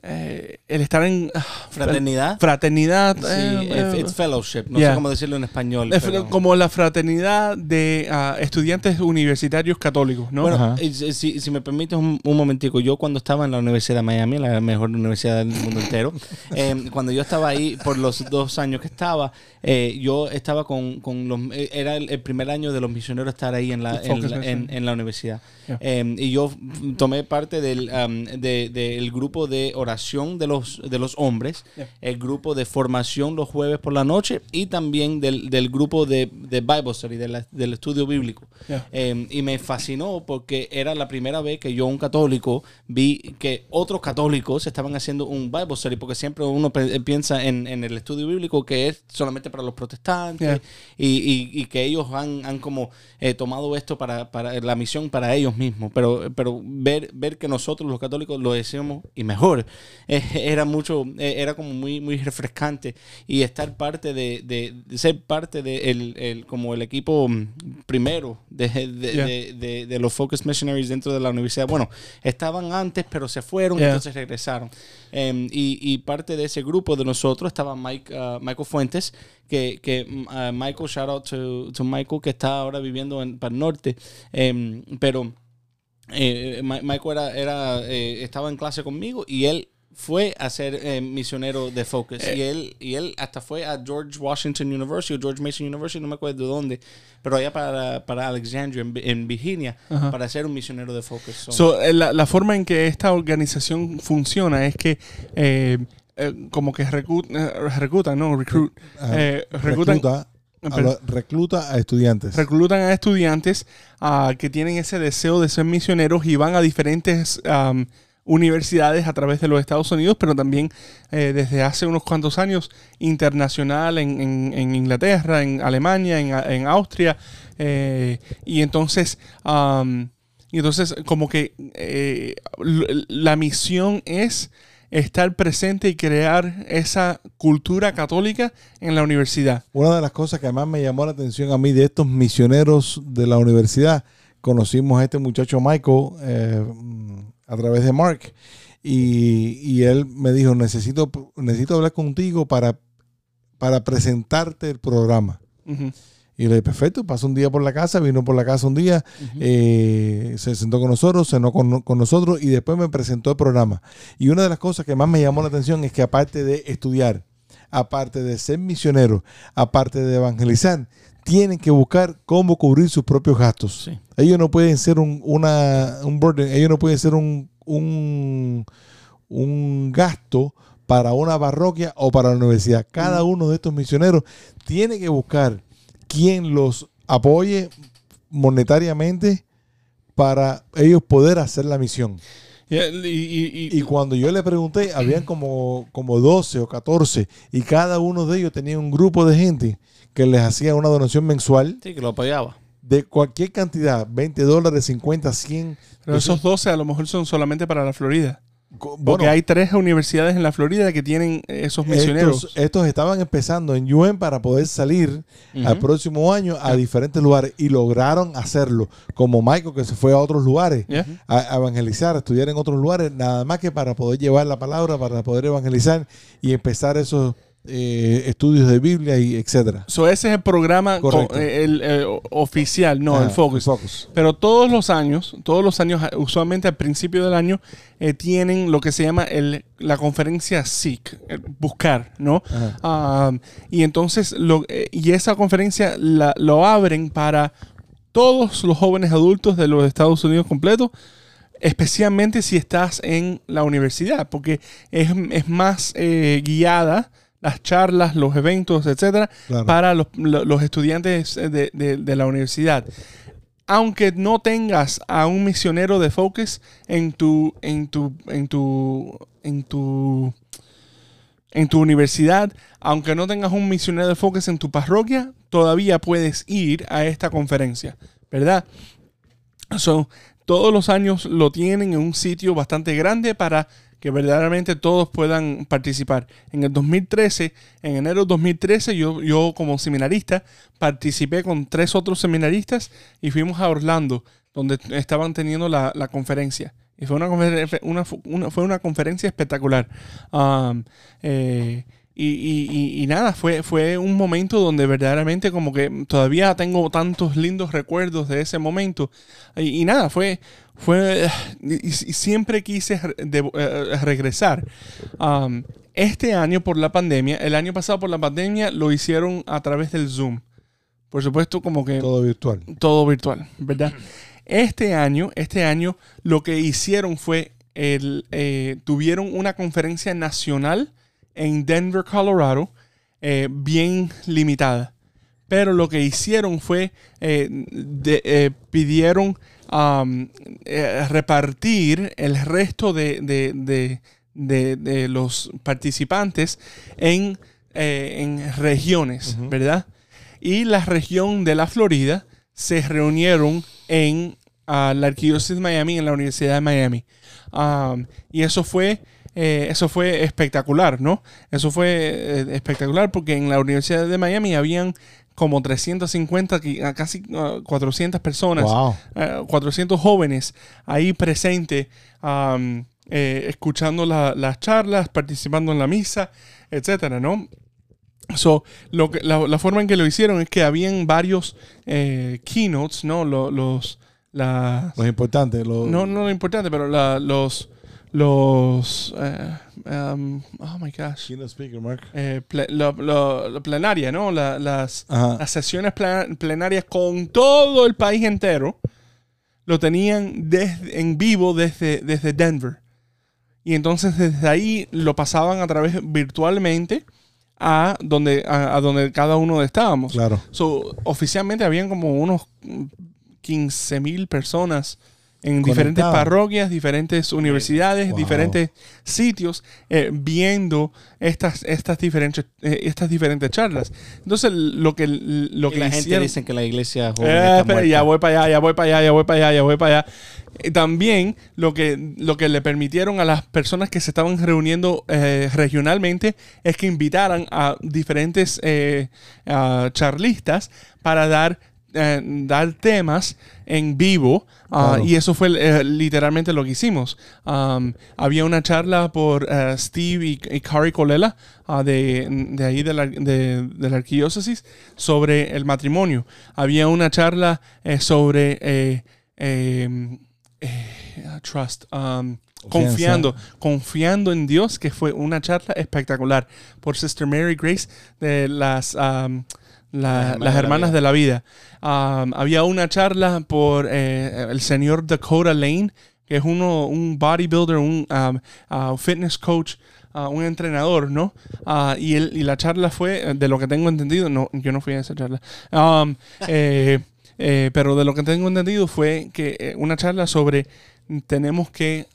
eh, el estar en ah, Fraternidad. fraternidad. Sí, eh, it's- eh, fellowship. No yeah. sé cómo decirlo en español. es pero- como la fraternidad de ah, estudiantes universitarios católicos, ¿no? Bueno, si, si- me permites un, un momentico, yo cuando estaba en la Universidad de Miami, la mejor universidad del mundo entero, eh, cuando yo estaba ahí por los dos años que estaba, eh, yo estaba con, con los... Era el, el primer año de los misioneros estar ahí en la, en la, en- la universidad. Yeah. Eh, y yo tomé parte del, um, de- del grupo de oración de los, de los hombres, Yeah. el grupo de formación los jueves por la noche y también del, del grupo de, de Bible Study, de la- del estudio bíblico. Yeah. Eh, y me fascinó porque era la primera vez que yo, un católico, vi que otros católicos estaban haciendo un Bible study, porque siempre uno pe- piensa en, en el estudio bíblico que es solamente para los protestantes Yeah. y, y- y que ellos han, han como eh, tomado esto para, para la misión para ellos mismos. Pero, pero ver, ver que nosotros los católicos lo decíamos y mejor, eh, era mucho, eh, era como muy, muy refrescante y estar parte de, de- de ser parte de el, el- como el equipo mm, primero de, de, Yeah. los Focus Missionaries dentro de la universidad. Bueno, estaban antes, pero se fueron y Yeah. entonces regresaron. Em, y, y parte de ese grupo de nosotros estaba Mike, ah, Michael Fuentes, que, que ah, Michael, shout out to, to Michael, que está ahora viviendo en para el norte. Em, pero eh, Michael era, era, eh, estaba en clase conmigo y él fue a ser eh, misionero de Focus. Eh. y, él, y él hasta fue a George Washington University o George Mason University, no me acuerdo de dónde, pero allá para, para Alexandria, en, en Virginia, para ser un misionero de Focus. So, So, la, la forma en que esta organización funciona es que eh, eh, como que no, recruit, eh, reclutan, a Pero- lo- recluta a estudiantes. reclutan a estudiantes ah, que tienen ese deseo de ser misioneros y van a diferentes universidades a través de los Estados Unidos, pero también eh, desde hace unos cuantos años internacional en, en- en Inglaterra, en Alemania, en, en Austria. eh, y entonces, y entonces como que eh, la misión es estar presente y crear esa cultura católica en la universidad. Una de las cosas que más me llamó la atención a mí de estos misioneros de la universidad, conocimos a este muchacho Michael eh, a través de Mark y, y él me dijo, necesito, necesito hablar contigo para, para presentarte el programa. Ujú. Y le dije, perfecto, pasó un día por la casa, vino por la casa un día, eh, se sentó con nosotros, cenó con, con nosotros y después me presentó el programa. Y una de las cosas que más me llamó la atención es que aparte de estudiar, aparte de ser misionero, aparte de evangelizar, tienen que buscar cómo cubrir sus propios gastos. Sí. Ellos no pueden ser un, una, un burden, ellos no pueden ser un, un, un gasto para una parroquia o para la universidad. Cada uno de estos misioneros tiene que buscar quien los apoye monetariamente para ellos poder hacer la misión. Y, y- y- y- Y cuando yo le pregunté, habían como, como 12 o 14 y cada uno de ellos tenía un grupo de gente que les hacía una donación mensual sí, que lo apoyaba. de cualquier cantidad, 20 dólares, 50, 100. pero esos 12 a lo mejor son solamente para la Florida. Porque hay tres universidades en la Florida que tienen esos misioneros. Estos, estos estaban empezando en UN para poder salir al próximo año a diferentes lugares y lograron hacerlo. Como Michael que se fue a otros lugares a evangelizar, a estudiar en otros lugares, nada más que para poder llevar la palabra, para poder evangelizar y empezar esos eh, estudios de Biblia y etcétera. So, ese es el programa co- eh, el, eh, oficial, no, Ajá, el Focus. Focus. Pero todos los años, todos los años, usualmente al principio del año, eh, tienen lo que se llama el, la conferencia el buscar, ¿no? Ah, y entonces, lo, eh, y esa conferencia la, lo abren para todos los jóvenes adultos de los Estados Unidos completos, especialmente si estás en la universidad, porque es, es más eh, guiada las charlas, los eventos, etcétera, Claro. para los, lo- los estudiantes de, de- de la universidad. Aunque no tengas a un misionero de Focus en tu, en tu, en tu, en tu, en tu universidad, aunque no tengas un misionero de Focus en tu parroquia, todavía puedes ir a esta conferencia, ¿verdad? So, todos los años lo tienen en un sitio bastante grande para que verdaderamente todos puedan participar. En el 2013, en enero de 2013, yo, yo como seminarista participé con tres otros seminaristas y fuimos a Orlando, donde estaban teniendo la, la conferencia. Y fue una, una- una- fue una conferencia espectacular. Um, eh, y, y- y- nada, fue, fue un momento donde verdaderamente como que todavía tengo tantos lindos recuerdos de ese momento. Y, y nada, fue, fue y, siempre quise de- eh, regresar. Um, este año por la pandemia, el año pasado por la pandemia lo hicieron a través del Zoom. Por supuesto, como que Todo virtual. todo virtual, ¿verdad? Este año, este año lo que hicieron fue el, eh, tuvieron una conferencia nacional en Denver, Colorado, eh, bien limitada. Pero lo que hicieron fue eh, de- eh, pidieron um, repartir el resto de, de- de- los participantes en, en regiones, ¿verdad? Y la región de la Florida se reunieron en ah, la Arquidiócesis de Miami, en la Universidad de Miami. Um, y eso fue, eh, eso fue espectacular, ¿no? Eso fue eh, espectacular porque en la Universidad de Miami habían como 350, qui- ah, casi ah, 400 personas Wow. eh, 400 jóvenes ahí presentes, eh, escuchando la- las charlas, participando en la misa, etcétera, ¿no? So, lo que, la, la forma en que lo hicieron es que habían varios keynotes, ¿no? Lo- los, las, Lo importante. Lo, no, no lo importante, pero la- los, los eh, um, oh my gosh speaker, Mark. eh, ple- lo, lo- lo plenaria, ¿no? La- las, las sesiones plena- plenarias con todo el país entero lo tenían desde- en vivo desde, desde Denver. Y entonces desde ahí lo pasaban a través virtualmente a donde, a, a donde cada uno estábamos. Claro. So, oficialmente habían como unos 15 mil personas en diferentes parroquias, diferentes universidades, Wow. diferentes sitios, eh, viendo estas, estas, diferentes, eh, estas diferentes charlas. Entonces, lo que, lo que la gente hicieron- dice que la iglesia joven eh, está espera, muerta. ya voy para allá, ya voy para allá, ya voy para allá, ya voy para allá. También lo que, lo que le permitieron a las personas que se estaban reuniendo eh, regionalmente es que invitaran a diferentes eh, a charlistas para dar, eh, dar temas en vivo. ah, y eso fue eh, literalmente lo que hicimos. Um, había una charla por eh, Steve y, y Kari Colela ah, de, de ahí de la, de, de la arquidiócesis sobre el matrimonio. Había una charla eh, sobre eh, eh, trust, um, confiando, confiando en Dios, que fue una charla espectacular por Sister Mary Grace de las, um, la- Las Hermanas de la Vida. de la vida. Um, había una charla por eh, el señor Dakota Lane, que es uno, un bodybuilder, un um, uh, fitness coach, uh, un entrenador, ¿no? Uh, y, él- y la charla fue, eh, de lo que tengo entendido, no, yo no fui a esa charla, Um, eh, eh, pero de lo que tengo entendido fue que eh, una charla sobre tenemos que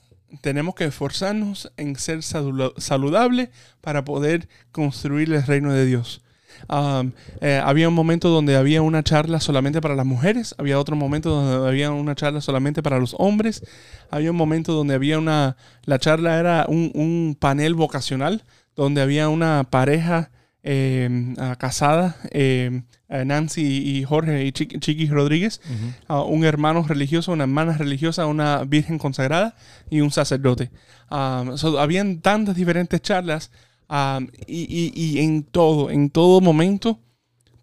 tenemos que esforzarnos en ser salula- saludable para poder construir el reino de Dios. Um, eh, había un momento donde había una charla solamente para las mujeres, había otro momento donde había una charla solamente para los hombres, había un momento donde había una, la charla era un, un panel vocacional, donde había una pareja eh, ah, casada, eh, eh, Nancy y Jorge y Chiqui, Chiqui Rodríguez, ah, un hermano religioso, una hermana religiosa, una virgen consagrada y un sacerdote. Um, so, habían tantas diferentes charlas um, y, y- y en todo, en todo momento,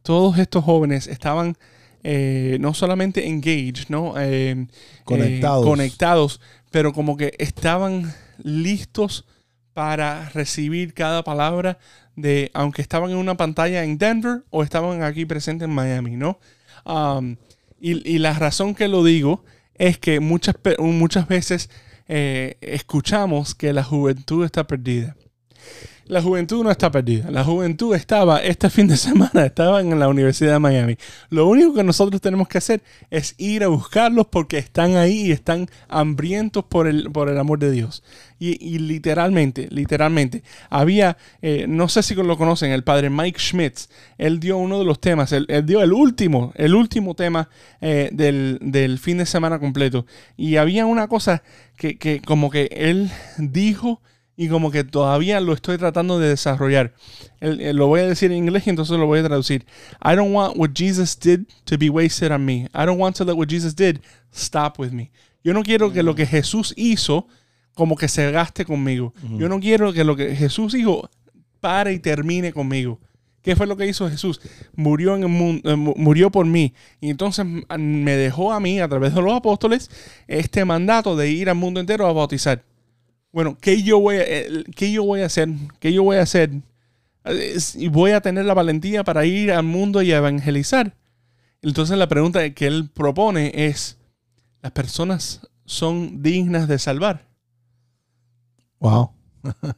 todos estos jóvenes estaban eh, no solamente engaged, ¿no? Eh, eh, Conectados. conectados, pero como que estaban listos para recibir cada palabra de, aunque estaban en una pantalla en Denver o estaban aquí presentes en Miami, ¿no? Um, y, y la razón que lo digo es que muchas, muchas veces eh, escuchamos que la juventud está perdida. La juventud no está perdida. La juventud estaba, este fin de semana, estaba en la Universidad de Miami. Lo único que nosotros tenemos que hacer es ir a buscarlos porque están ahí y están hambrientos por el, por el amor de Dios. Y, literalmente, literalmente, había, eh, no sé si lo conocen, el padre Mike Schmitz. Él dio uno de los temas, él, él dio el último, el último tema eh, del, del fin de semana completo. Y había una cosa que, que como que él dijo y como que todavía lo estoy tratando de desarrollar. El- el- lo voy a decir en inglés y entonces lo voy a traducir. I don't want what Jesus did to be wasted on me. I don't want to let what Jesus did stop with me. Yo no quiero que lo que Jesús hizo como que se gaste conmigo. Yo no quiero que lo que Jesús hizo pare y termine conmigo. ¿Qué fue lo que hizo Jesús? Murió, en el mundo, eh, mu- murió por mí. Y entonces me dejó a mí, a través de los apóstoles, este mandato de ir al mundo entero a bautizar. Bueno, ¿qué yo voy a, qué yo voy a hacer? ¿Qué yo voy a hacer? Es- Y voy a tener la valentía para ir al mundo y evangelizar. Entonces la pregunta que él propone es, ¿las personas son dignas de salvar? Wow.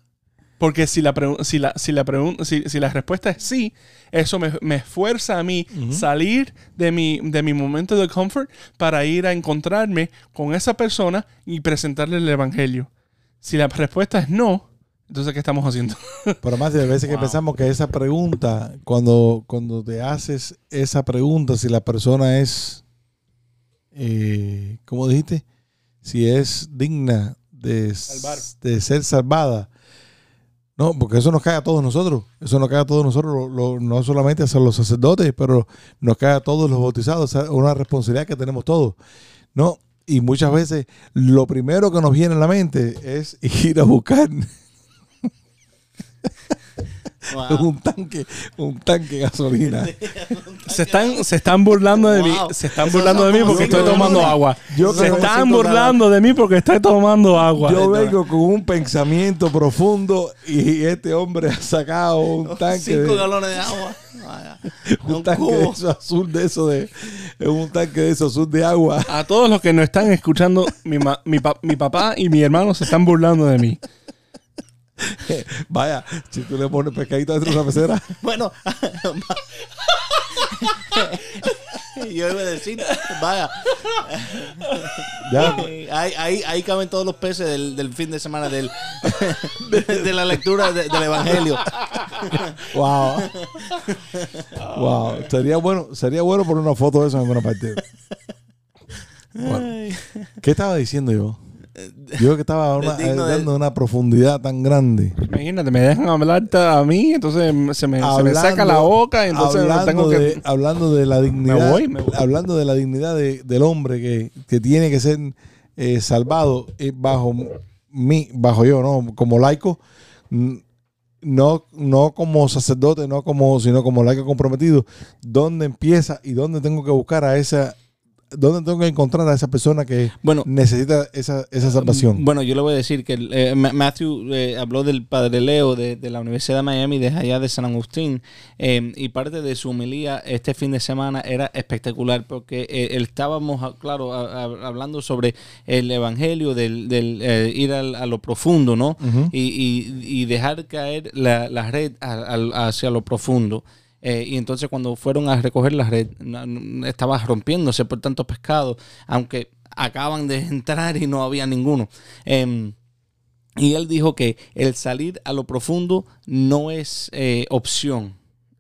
Porque si la, si la, si la, si, si la respuesta es sí, eso me, me esfuerza a mí salir de mi, de mi momento de comfort para ir a encontrarme con esa persona y presentarle el evangelio. Si la respuesta es no, entonces ¿qué estamos haciendo? Pero más de veces que pensamos que esa pregunta, cuando, cuando te haces esa pregunta, si la persona es, eh, ¿cómo dijiste? Si es digna de, de ser salvada. No, porque eso nos cae a todos nosotros. Eso nos cae a todos nosotros, lo- lo- no solamente a los sacerdotes, pero nos cae a todos los bautizados. Es una responsabilidad que tenemos todos. ¿No? Y muchas veces lo primero que nos viene a la mente es ir a buscar Wow. un tanque, un tanque de gasolina. se están, se están burlando de mí. Wow. Se están burlando de mí porque estoy tomando agua. Yo se están burlando de mí porque estoy tomando agua. Yo vengo con un pensamiento profundo y este hombre ha sacado un tanque Cinco de, galones de agua. Un tanque de eso azul de eso de un tanque de eso azul de agua. A todos los que nos están escuchando, mi, ma- mi, pa- mi papá y mi hermano se están burlando de mí. Vaya, si tú le pones pescadito dentro de una pecera, Bueno, yo iba a decir, vaya, ya eh, ahí, ahí, ahí caben todos los peces del, del fin de semana del, de, de la lectura de- del Evangelio. Wow. wow. Sería bueno, sería bueno poner una foto de eso en alguna parte. Bueno, ¿Qué estaba diciendo yo? Yo que estaba una- dando del- una profundidad tan grande. Imagínate, me dejan hablar a mí, entonces se me, se me saca la boca, entonces hablando, tengo que... de, hablando de la dignidad, voy, me voy. hablando de la dignidad de- del hombre que, que tiene que ser eh, salvado eh, bajo mí, bajo yo, no, como laico, no, no como sacerdote, no como, sino como laico comprometido. ¿Dónde empieza y dónde tengo que buscar a esa, dónde tengo que encontrar a esa persona que Bueno, necesita esa, esa salvación? Bueno, yo le voy a decir que eh, Ma- Matthew eh, habló del padre Leo de, de la Universidad de Miami, de allá de San Agustín, eh, y parte de su homilía este fin de semana era espectacular porque eh, él estábamos, ah, claro, a- a- hablando sobre el evangelio, del, del, eh, ir a lo profundo, ¿no? Y, y- y dejar caer la, la red hacia lo profundo. Eh, y entonces cuando fueron a recoger la red, estaba rompiéndose por tantos pescados, aunque acaban de entrar y no había ninguno. Em, y él dijo que el salir a lo profundo no es eh, opción.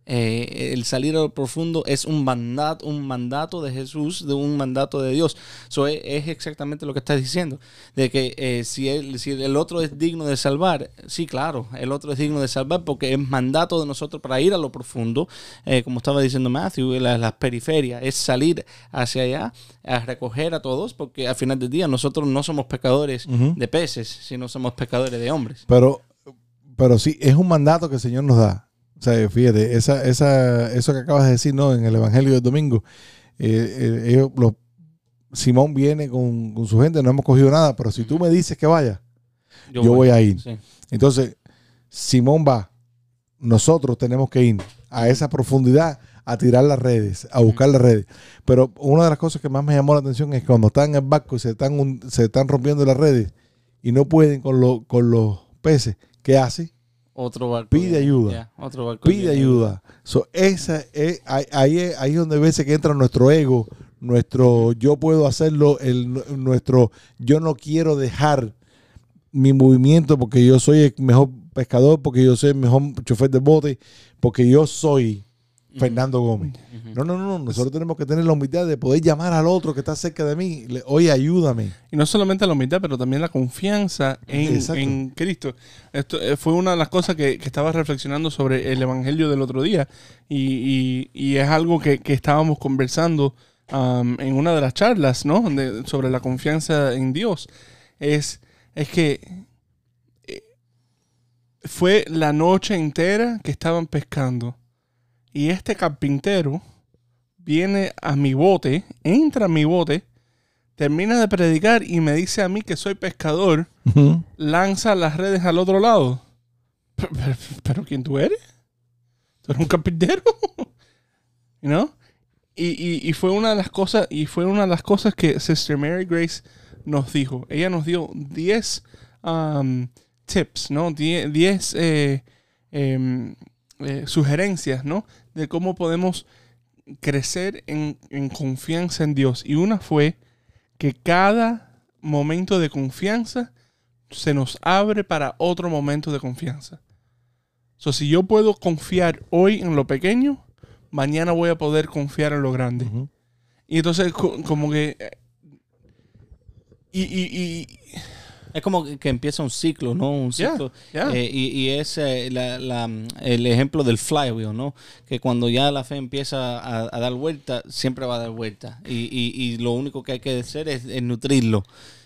Eh, el salir a lo profundo es un mandato, un mandato de Jesús, de un mandato de Dios. So, es, es exactamente lo que está diciendo. De que eh, si, él, si el otro es digno de salvar, sí, claro, el otro es digno de salvar porque es mandato de nosotros para ir a lo profundo, eh, como estaba diciendo Matthew, las, las periferias, es salir hacia allá a recoger a todos, porque al final del día nosotros no somos pecadores de peces, sino somos pecadores de hombres. Pero, pero sí, es un mandato que el Señor nos da. O sea, fíjate, esa, esa, eso que acabas de decir, ¿no? En el Evangelio del domingo, eh, eh, ellos, los- Simón viene con, con su gente, no hemos cogido nada, pero si tú me dices que vaya, yo, voy a ir. Sí. Entonces, Simón va, nosotros tenemos que ir a esa profundidad a tirar las redes, a buscar las redes. Pero una de las cosas que más me llamó la atención es cuando están en el barco y se están, se están rompiendo las redes y no pueden con, lo- con los peces, ¿qué hace? Otro barco. Pide ayuda. Ya, otro barco Pide ayuda. So, esa es, ahí, ahí es ahí es donde veces que entra nuestro ego, nuestro yo puedo hacerlo, el, nuestro yo no quiero dejar mi movimiento porque yo soy el mejor pescador, porque yo soy el mejor chofer de bote, porque yo soy Fernando Gómez. Ujú. No, no, no, nosotros tenemos que tener la humildad de poder llamar al otro que está cerca de mí, le- oye, ayúdame. Y no solamente la humildad, pero también la confianza en, Cristo. Esto eh, fue una de las cosas que, que estaba reflexionando sobre el Evangelio del otro día. Y, y- y es algo que, que estábamos conversando en una de las charlas, ¿no? De- sobre la confianza en Dios. Es, es que eh, fue la noche entera que estaban pescando. Y este carpintero viene a mi bote, entra a mi bote, termina de predicar y me dice a mí que soy pescador, lanza las redes al otro lado. Pero, pero- pero ¿quién tú eres? ¿Tú eres un carpintero? You know? Y, y- y fue una de las cosas, y fue una de las cosas que Sister Mary Grace nos dijo. Ella nos dio 10 um, tips, ¿no? 10 10, eh, em, eh, sugerencias, ¿no? De cómo podemos crecer en, en confianza en Dios. Y una fue que cada momento de confianza se nos abre para otro momento de confianza. So, si yo puedo confiar hoy en lo pequeño, mañana voy a poder confiar en lo grande. Y entonces, co- como que. eh, Y, y, y- Es como que, empieza un ciclo, ¿no? Un ciclo. Eh, y, y es eh, la- la, el ejemplo del flywheel, ¿no? Que cuando ya la fe empieza a, a dar vuelta, siempre va a dar vuelta. Y, y- y lo único que hay que hacer es, es nutrirlo.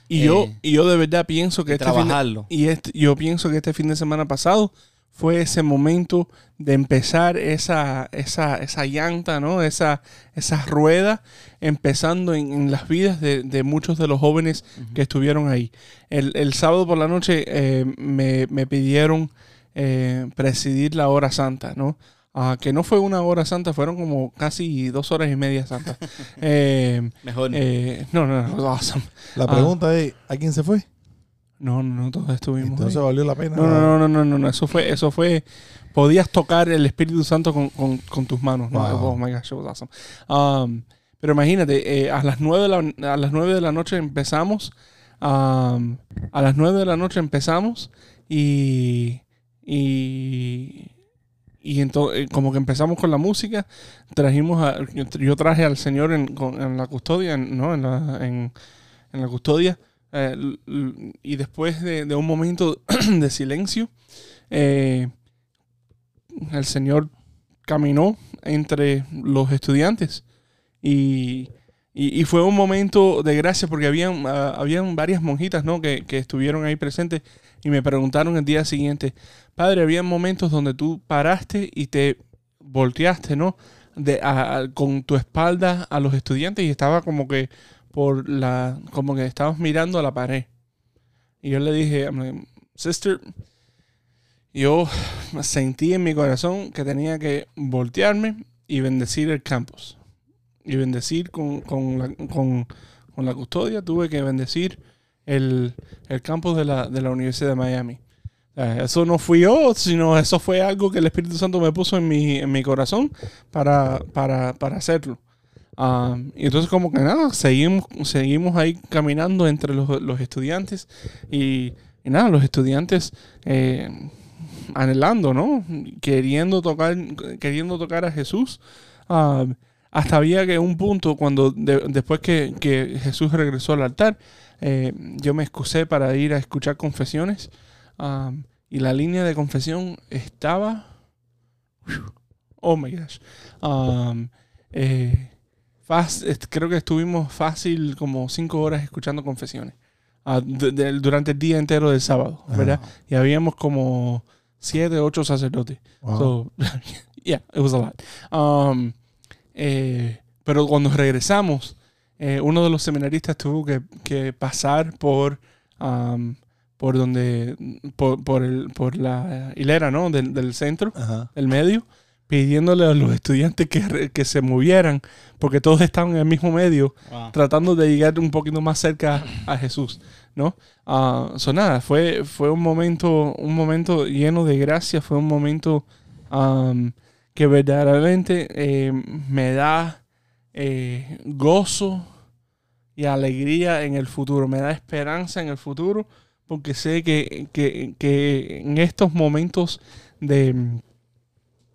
y yo, Eh, y yo de verdad pienso que este fin de- trabajarlo. y este- yo pienso que este fin de semana pasado fue ese momento de empezar esa, esa, esa llanta, ¿no? Esa, esa rueda empezando en, en las vidas de, de muchos de los jóvenes que estuvieron ahí. El, el sábado por la noche eh, me, me pidieron eh, presidir la hora santa, ¿no? Ah, que no fue una hora santa, fueron como casi dos horas y media santa. Eh, Mejor. eh, no, no, no, awesome. La pregunta es, ¿a quién se fue? No, no, no, todos estuvimos. Entonces ahí. valió la pena. No, no, no, no, no, no, no, eso fue, eso fue, podías tocar el Espíritu Santo con, con- con tus manos, ¿no? Oh my gosh, it was awesome. Um, pero imagínate, eh, a las nueve de la, a las nueve de la noche empezamos, um, a las nueve de la noche empezamos y, y, y entonces como que empezamos con la música, trajimos, a- yo traje al Señor en, con- en la custodia, ¿no? En la, en, en la custodia. Eh, y después de, un momento de silencio, eh, el Señor caminó entre los estudiantes y, fue un momento de gracia porque habían, ah, habían varias monjitas ¿no? que, estuvieron ahí presentes y me preguntaron el día siguiente, Padre, había momentos donde tú paraste y te volteaste, ¿no? De, a- con tu espalda a los estudiantes y estaba como que por la, como que estabas mirando a la pared. Y yo le dije, sister, yo sentí en mi corazón que tenía que voltearme y bendecir el campus. Y bendecir con, con, la, con, con la custodia, tuve que bendecir el, el campus de la, de la Universidad de Miami. Eso no fui yo, sino eso fue algo que el Espíritu Santo me puso en mi, en mi corazón para, para, para hacerlo. Ah, y entonces como que nada, seguimos, seguimos ahí caminando entre los, los estudiantes y, y nada, los estudiantes eh, anhelando, ¿no? Queriendo tocar, queriendo tocar a Jesús. Ah, hasta había que un punto cuando de- después que, que Jesús regresó al altar, eh, yo me excusé para ir a escuchar confesiones ah, y la línea de confesión estaba... Oh my gosh. Eh, creo que estuvimos fácil como cinco horas escuchando confesiones ah, de- de- durante el día entero del sábado, ¿verdad? Y habíamos como siete, ocho sacerdotes. Wow. So, yeah, it was a lot. Um, eh, pero cuando regresamos, eh, uno de los seminaristas tuvo que, que pasar por, um, por donde, por, por, el, por la hilera, ¿no? Del, del centro, Ajá. del medio, pidiéndole a los estudiantes que, que se movieran, porque todos estaban en el mismo medio, Wow. tratando de llegar un poquito más cerca a Jesús, ¿no? So nada, fue, fue un momento, un momento lleno de gracia, fue un momento que verdaderamente eh, me da eh, gozo y alegría en el futuro, me da esperanza en el futuro, porque sé que, que- que en estos momentos de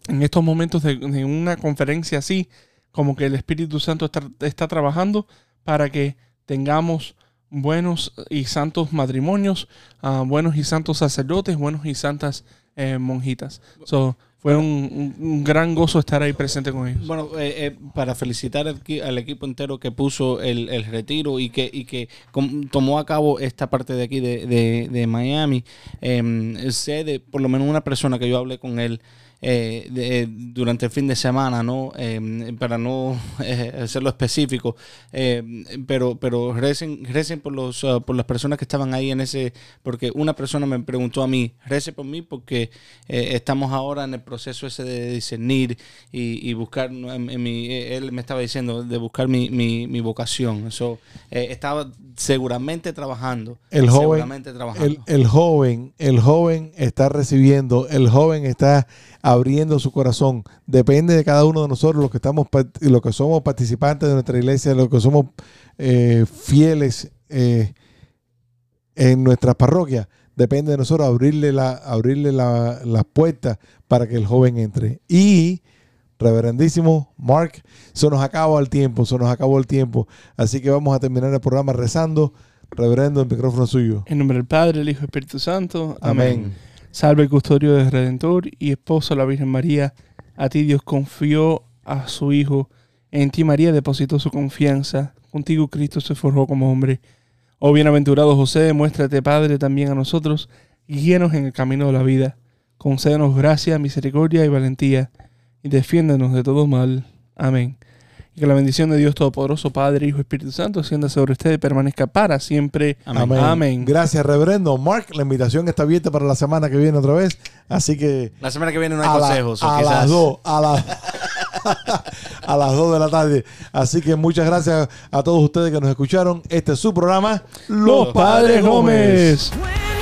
en estos momentos de, de una conferencia así, como que el Espíritu Santo está, está trabajando para que tengamos buenos y santos matrimonios, ah, buenos y santos sacerdotes, buenos y santas eh, monjitas. So, fue un, un- gran gozo estar ahí presente con ellos. Bueno, eh, eh, para felicitar al, al equipo entero que puso el, el retiro y que, y que com- tomó a cabo esta parte de aquí de, de- de Miami, eh, sé de por lo menos una persona que yo hablé con él eh, de- durante el fin de semana, ¿no? Eh, para no hacerlo específico, eh, pero, pero recen, recen por, los, ah, por las personas que estaban ahí en ese, porque una persona me preguntó a mí, recen por mí porque estamos ahora en el proceso ese de discernir y, y buscar, ¿no? en- en mi- él me estaba diciendo, de buscar mi, mi, mi vocación. Eso estaba seguramente trabajando. El joven, trabajando. el, el joven, el joven está recibiendo, el joven está abriendo su corazón. Depende de cada uno de nosotros, los que estamos, los que somos participantes de nuestra iglesia, los que somos eh, fieles eh, en nuestras parroquias. Depende de nosotros abrirle la, abrirle la- las puertas para que el joven entre. Y Reverendísimo Mark, se nos acabó el tiempo, se nos acabó el tiempo. Así que vamos a terminar el programa rezando. Reverendo, el micrófono suyo. En nombre del Padre, el Hijo y el Espíritu Santo. Amén. Salve custodio del Redentor y esposo de la Virgen María. A ti Dios confió a su Hijo. En ti María depositó su confianza. Contigo Cristo se forjó como hombre. Oh bienaventurado José, muéstrate Padre también a nosotros guíanos en el camino de la vida. Concédenos gracia, misericordia y valentía, y defiéndanos de todo mal. Amén. Y que la bendición de Dios Todopoderoso, Padre, Hijo y Espíritu Santo, descienda sobre ustedes y permanezca para siempre. Amén. Amén. Gracias, reverendo. Mark, la invitación está abierta para la semana que viene otra vez. Así que La semana que viene no hay a, la- consejos. o a quizás- las dos, a, la- a las 2 de la tarde. Así que muchas gracias a todos ustedes que nos escucharon. Este es su programa, Los Padres Gómez. When